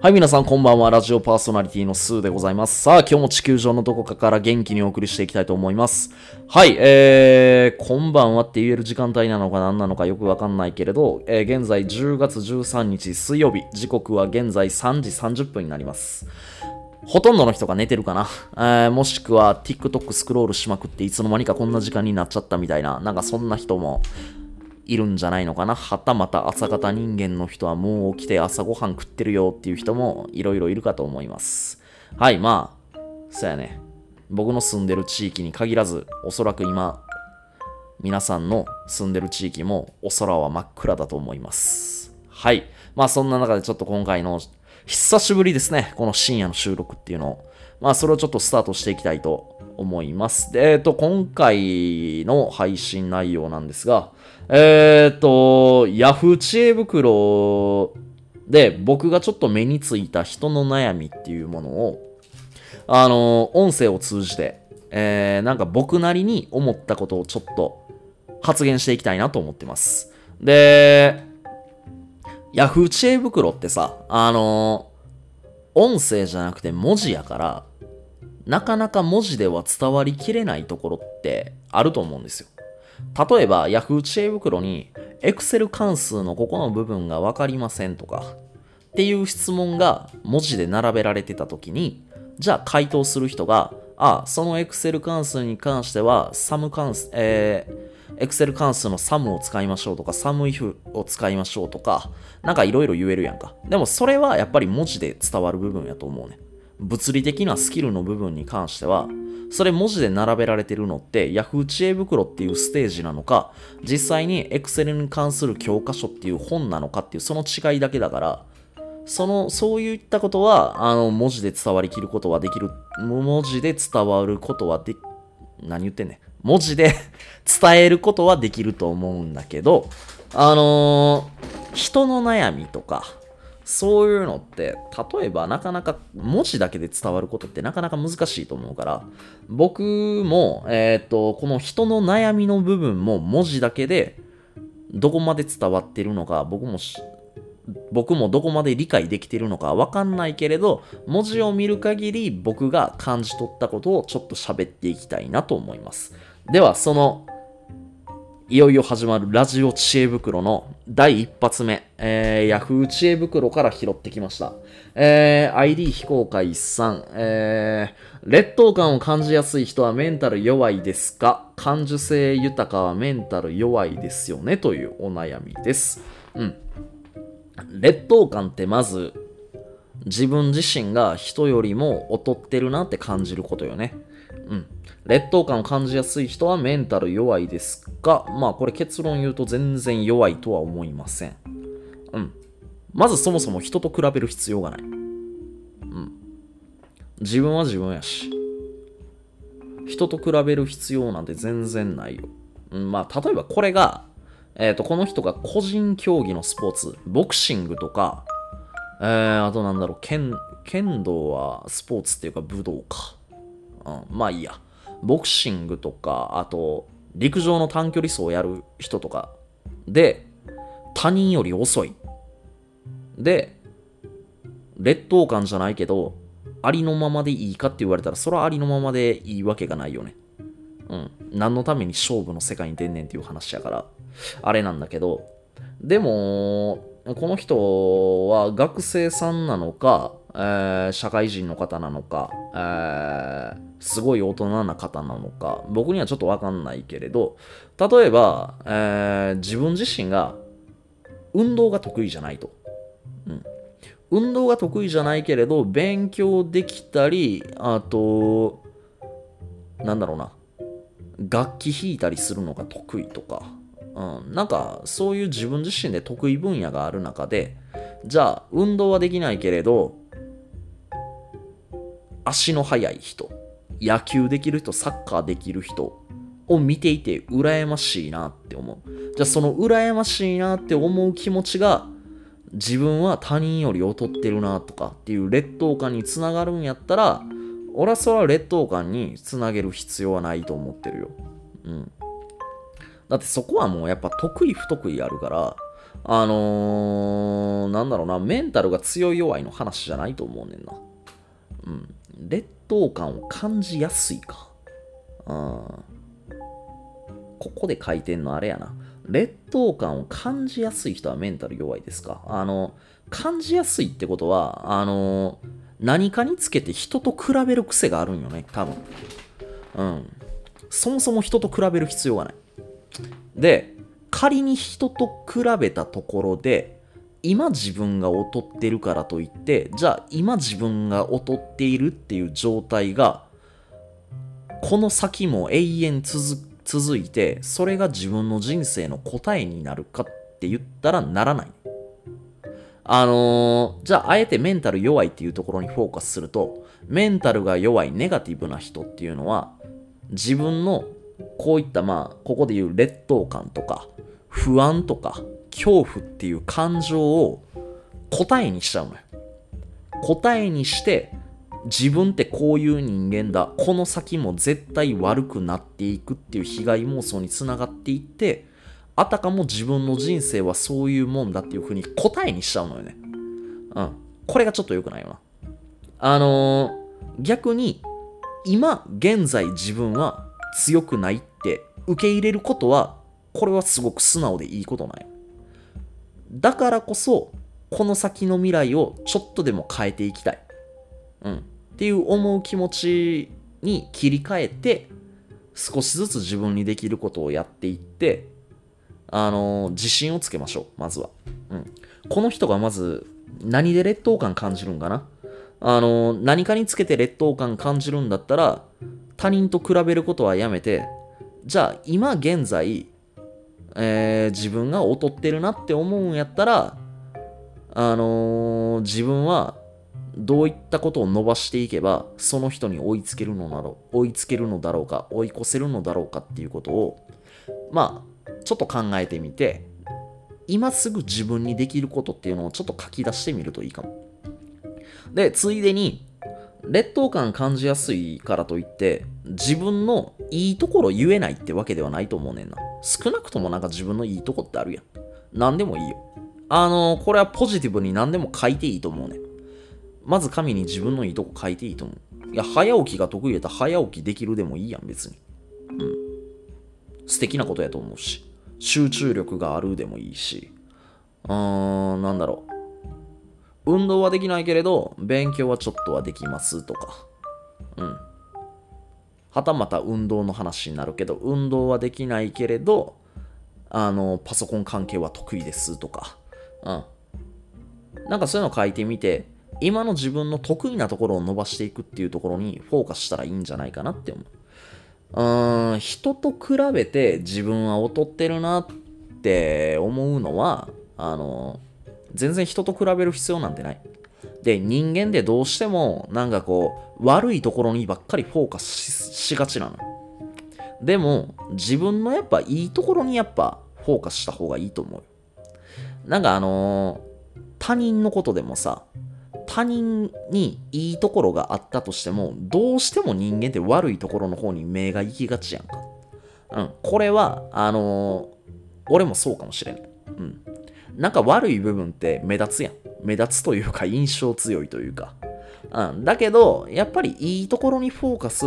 はい、皆さんこんばんは。ラジオパーソナリティのスーでございます。さあ、今日も地球上のどこかから元気にお送りしていきたいと思います。はい、えー、こんばんはって言える時間帯なのか何なのかよくわかんないけれど、えー現在10月13日水曜日、時刻は現在3時30分になります。ほとんどの人が寝てるかな、えーもしくは TikTok スクロールしまくっていつの間にかこんな時間になっちゃったみたいな、なんかそんな人もいるんじゃないのかな？はたまた朝方人間の人はもう起きて朝ごはん食ってるよっていう人もいろいろいるかと思います。はい、まあ、そうやね。僕の住んでる地域に限らず、おそらく今、皆さんの住んでる地域もお空は真っ暗だと思います。はい。まあそんな中でちょっと今回の久しぶりですね。この深夜の収録っていうのを。まあそれをちょっとスタートしていきたいと思います。で、えっと、今回の配信内容なんですが、えっと、ヤフー知恵袋で僕がちょっと目についた人の悩みっていうものを、あの、音声を通じて、えー、なんか僕なりに思ったことをちょっと発言していきたいなと思ってます。で、ヤフー知恵袋ってさ、あの、音声じゃなくて文字やから、なかなか文字では伝わりきれないところってあると思うんですよ。例えば、Yahoo 知恵袋に、Excel 関数のここの部分がわかりませんとか、っていう質問が文字で並べられてた時に、じゃあ回答する人が、ああ、その Excel 関数に関しては、SUM 関数、えー、Excel 関数の SUM を使いましょうとか、SUMIF を使いましょうとか、なんかいろいろ言えるやんか。でもそれはやっぱり文字で伝わる部分やと思うね。物理的なスキルの部分に関しては、それ文字で並べられてるのって Yahoo 知恵袋っていうステージなのか、実際に Excel に関する教科書っていう本なのかっていうその違いだけだから、その、そういったことは、あの、文字で伝わりきることはできる、文字で伝わることはで、何言ってんねん。文字で伝えることはできると思うんだけど、あのー人の悩みとか、そういうのって、例えばなかなか文字だけで伝わることってなかなか難しいと思うから、僕も、えっ、と、この人の悩みの部分も文字だけでどこまで伝わってるのか、僕も僕もどこまで理解できてるのかわかんないけれど、文字を見る限り僕が感じ取ったことをちょっと喋っていきたいなと思います。では、その、いよいよ始まるラジオ知恵袋の第一発目、えー、Yahoo 知恵袋から拾ってきました。えー、ID 非公開さん、えー、劣等感を感じやすい人はメンタル弱いですか？感受性豊かはメンタル弱いですよね？というお悩みです。うん。劣等感ってまず自分自身が人よりも劣ってるなって感じることよね。うん。劣等感を感じやすい人はメンタル弱いですが、まあこれ結論言うと全然弱いとは思いません。うん。まずそもそも人と比べる必要がない。うん。自分は自分やし。人と比べる必要なんて全然ないよ。うん、まあ例えばこれが、えっ、と、この人が個人競技のスポーツ、ボクシングとか、えー、あとなんだろう、剣、剣道はスポーツっていうか武道か。うん、まあいいや。ボクシングとか、あと、陸上の短距離走をやる人とかで、他人より遅い。で、劣等感じゃないけど、ありのままでいいかって言われたら、それはありのままでいいわけがないよね。うん。何のために勝負の世界に出んねんっていう話やから、あれなんだけど、でも、この人は学生さんなのか、えー社会人の方なのか、えーすごい大人な方なのか、僕にはちょっとわかんないけれど、例えば、えー自分自身が運動が得意じゃないと。うん。運動が得意じゃないけれど、勉強できたり、あと、なんだろうな、楽器弾いたりするのが得意とか、うん、なんかそういう自分自身で得意分野がある中でじゃあ運動はできないけれど足の速い人野球できる人サッカーできる人を見ていて羨ましいなって思うじゃあその羨ましいなって思う気持ちが自分は他人より劣ってるなとかっていう劣等感につながるんやったら俺はそれは劣等感につなげる必要はないと思ってるようんだってそこはもうやっぱ得意不得意あるからあのー、なんだろうな、メンタルが強い弱いの話じゃないと思うねんな。うん。劣等感を感じやすいか。うん。ここで書いてんのあれやな。劣等感を感じやすい人はメンタル弱いですか？あの、感じやすいってことは、あの、何かにつけて人と比べる癖があるんよね、多分。うん。そもそも人と比べる必要がない。で、仮に人と比べたところで、今自分が劣ってるからといって、じゃあ今自分が劣っているっていう状態が、この先も永遠続いて、それが自分の人生の答えになるかって言ったらならない。あのー、じゃああえてメンタル弱いっていうところにフォーカスすると、メンタルが弱いネガティブな人っていうのは、自分のこういったまあ、ここで言う劣等感とか、不安とか、恐怖っていう感情を答えにしちゃうのよ。答えにして、自分ってこういう人間だ。この先も絶対悪くなっていくっていう被害妄想につながっていって、あたかも自分の人生はそういうもんだっていう風に答えにしちゃうのよね。うん。これがちょっと良くないよな。あのー、逆に、今現在自分は強くないって受け入れることはこれはすごく素直でいいことなんよだからこそこの先の未来をちょっとでも変えていきたい、うん、っていう思う気持ちに切り替えて少しずつ自分にできることをやっていってあのー、自信をつけましょうまずは、うん、この人がまず何で劣等感感じるんかな？あのー、何かにつけて劣等感感じるんだったら他人と比べることはやめて、じゃあ今現在、えー、自分が劣ってるなって思うんやったら、あのー、自分はどういったことを伸ばしていけば、その人に追いつけるのだろう、追いつけるのだろうか、追い越せるのだろうかっていうことを、まあ、ちょっと考えてみて、今すぐ自分にできることっていうのをちょっと書き出してみるといいかも。で、ついでに、劣等感感じやすいからといって自分のいいところ言えないってわけではないと思うねんな。少なくともなんか自分のいいとこってあるやん。何でもいいよ。あのこれはポジティブに何でも書いていいと思うねん。まず紙に自分のいいとこ書いていいと思う。いや早起きが得意やったら早起きできるでもいいやん別に。うん。素敵なことやと思うし。集中力があるでもいいし。うーんなんだろう。運動はできないけれど、勉強はちょっとはできますとか。うん。はたまた運動の話になるけど、運動はできないけれど、あの、パソコン関係は得意ですとか。うん。なんかそういうの書いてみて、今の自分の得意なところを伸ばしていくっていうところにフォーカスしたらいいんじゃないかなって思う。うーん、人と比べて自分は劣ってるなって思うのは、あの、全然人と比べる必要なんてない。で、人間でどうしても、なんかこう、悪いところにばっかりフォーカスしがちなの。でも、自分のやっぱいいところにやっぱフォーカスした方がいいと思う。なんかあのー、他人のことでもさ、他人にいいところがあったとしても、どうしても人間って悪いところの方に目が行きがちやんか。うん、これは、あのー、俺もそうかもしれない。うん。なんか悪い部分って目立つやん。目立つというか印象強いというか。うん。だけど、やっぱりいいところにフォーカス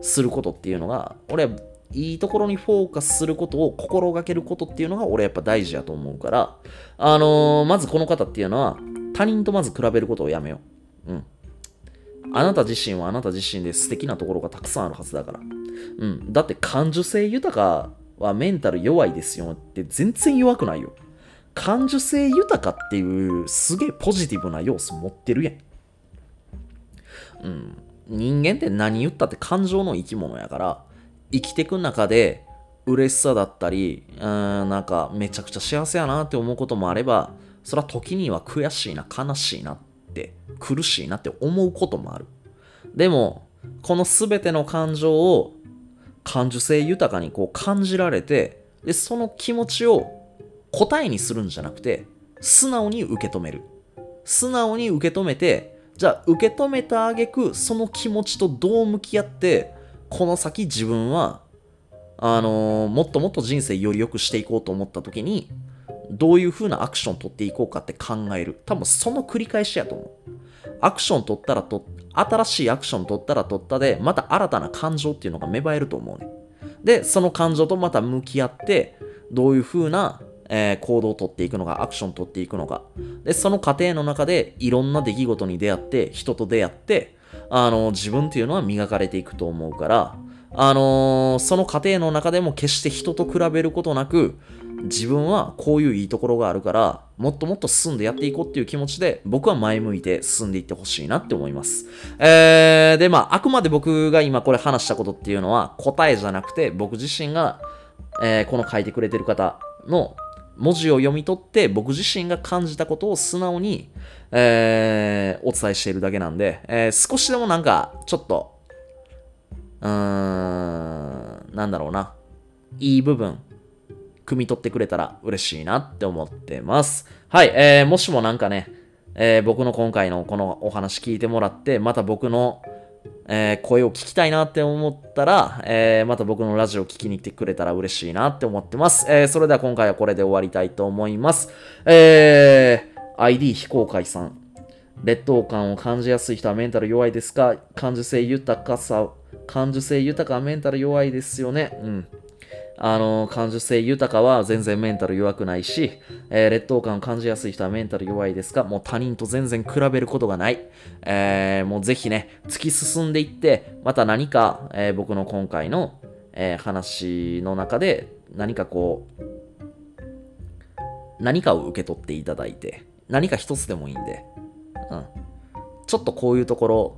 することっていうのが、俺はいいところにフォーカスすることを心がけることっていうのが俺やっぱ大事やと思うから、あのー、まずこの方っていうのは他人とまず比べることをやめよう。うん。あなた自身はあなた自身で素敵なところがたくさんあるはずだから。うん。だって感受性豊かはメンタル弱いですよって全然弱くないよ。感受性豊かっていうすげえポジティブな要素持ってるやん。うん。人間って何言ったって感情の生き物やから、生きてく中で嬉しさだったり、うん、なんかめちゃくちゃ幸せやなって思うこともあれば、それは時には悔しいな、悲しいなって、苦しいなって思うこともある。でも、この全ての感情を感受性豊かにこう感じられて、で、その気持ちを答えにするんじゃなくて、素直に受け止める。素直に受け止めて、じゃあ受け止めたあげく、その気持ちとどう向き合って、この先自分は、あのー、もっともっと人生より良くしていこうと思った時に、どういう風なアクション取っていこうかって考える。多分その繰り返しやと思う。アクション取ったらと、新しいアクション取ったら取ったで、また新たな感情っていうのが芽生えると思うね。で、その感情とまた向き合って、どういう風な、えー、行動を取っていくのか、アクション取っていくのか。で、その過程の中でいろんな出来事に出会って、人と出会って、あの、自分っていうのは磨かれていくと思うから、あのー、その過程の中でも決して人と比べることなく、自分はこういういいところがあるから、もっともっと進んでやっていこうっていう気持ちで、僕は前向いて進んでいってほしいなって思います。えー、で、まあ、あくまで僕が今これ話したことっていうのは、答えじゃなくて、僕自身が、えー、この書いてくれてる方の文字を読み取って、僕自身が感じたことを素直に、えー、お伝えしているだけなんで、えー、少しでもなんか、ちょっと、うーん、なんだろうな。いい部分、汲み取ってくれたら嬉しいなって思ってます。はい、えー、もしもなんかね、えー、僕の今回のこのお話聞いてもらって、また僕の、えー、声を聞きたいなって思ったら、えー、また僕のラジオを聞きに来てくれたら嬉しいなって思ってます。えー、それでは今回はこれで終わりたいと思います。え、ID 非公開さん。劣等感を感じやすい人はメンタル弱いですか？感受性豊かさ、感受性豊かはメンタル弱いですよね。うん。あの、感受性豊かは全然メンタル弱くないし、えー、劣等感を感じやすい人はメンタル弱いですかもう他人と全然比べることがない。えー、もうぜひね、突き進んでいって、また何か、えー、僕の今回の、え話の中で何かこう、何かを受け取っていただいて、何か一つでもいいんで、うん。ちょっとこういうところ、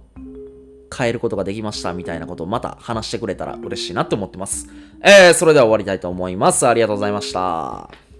変えることができましたみたいなことをまた話してくれたら嬉しいなって思ってます。えー、それでは終わりたいと思います。ありがとうございました。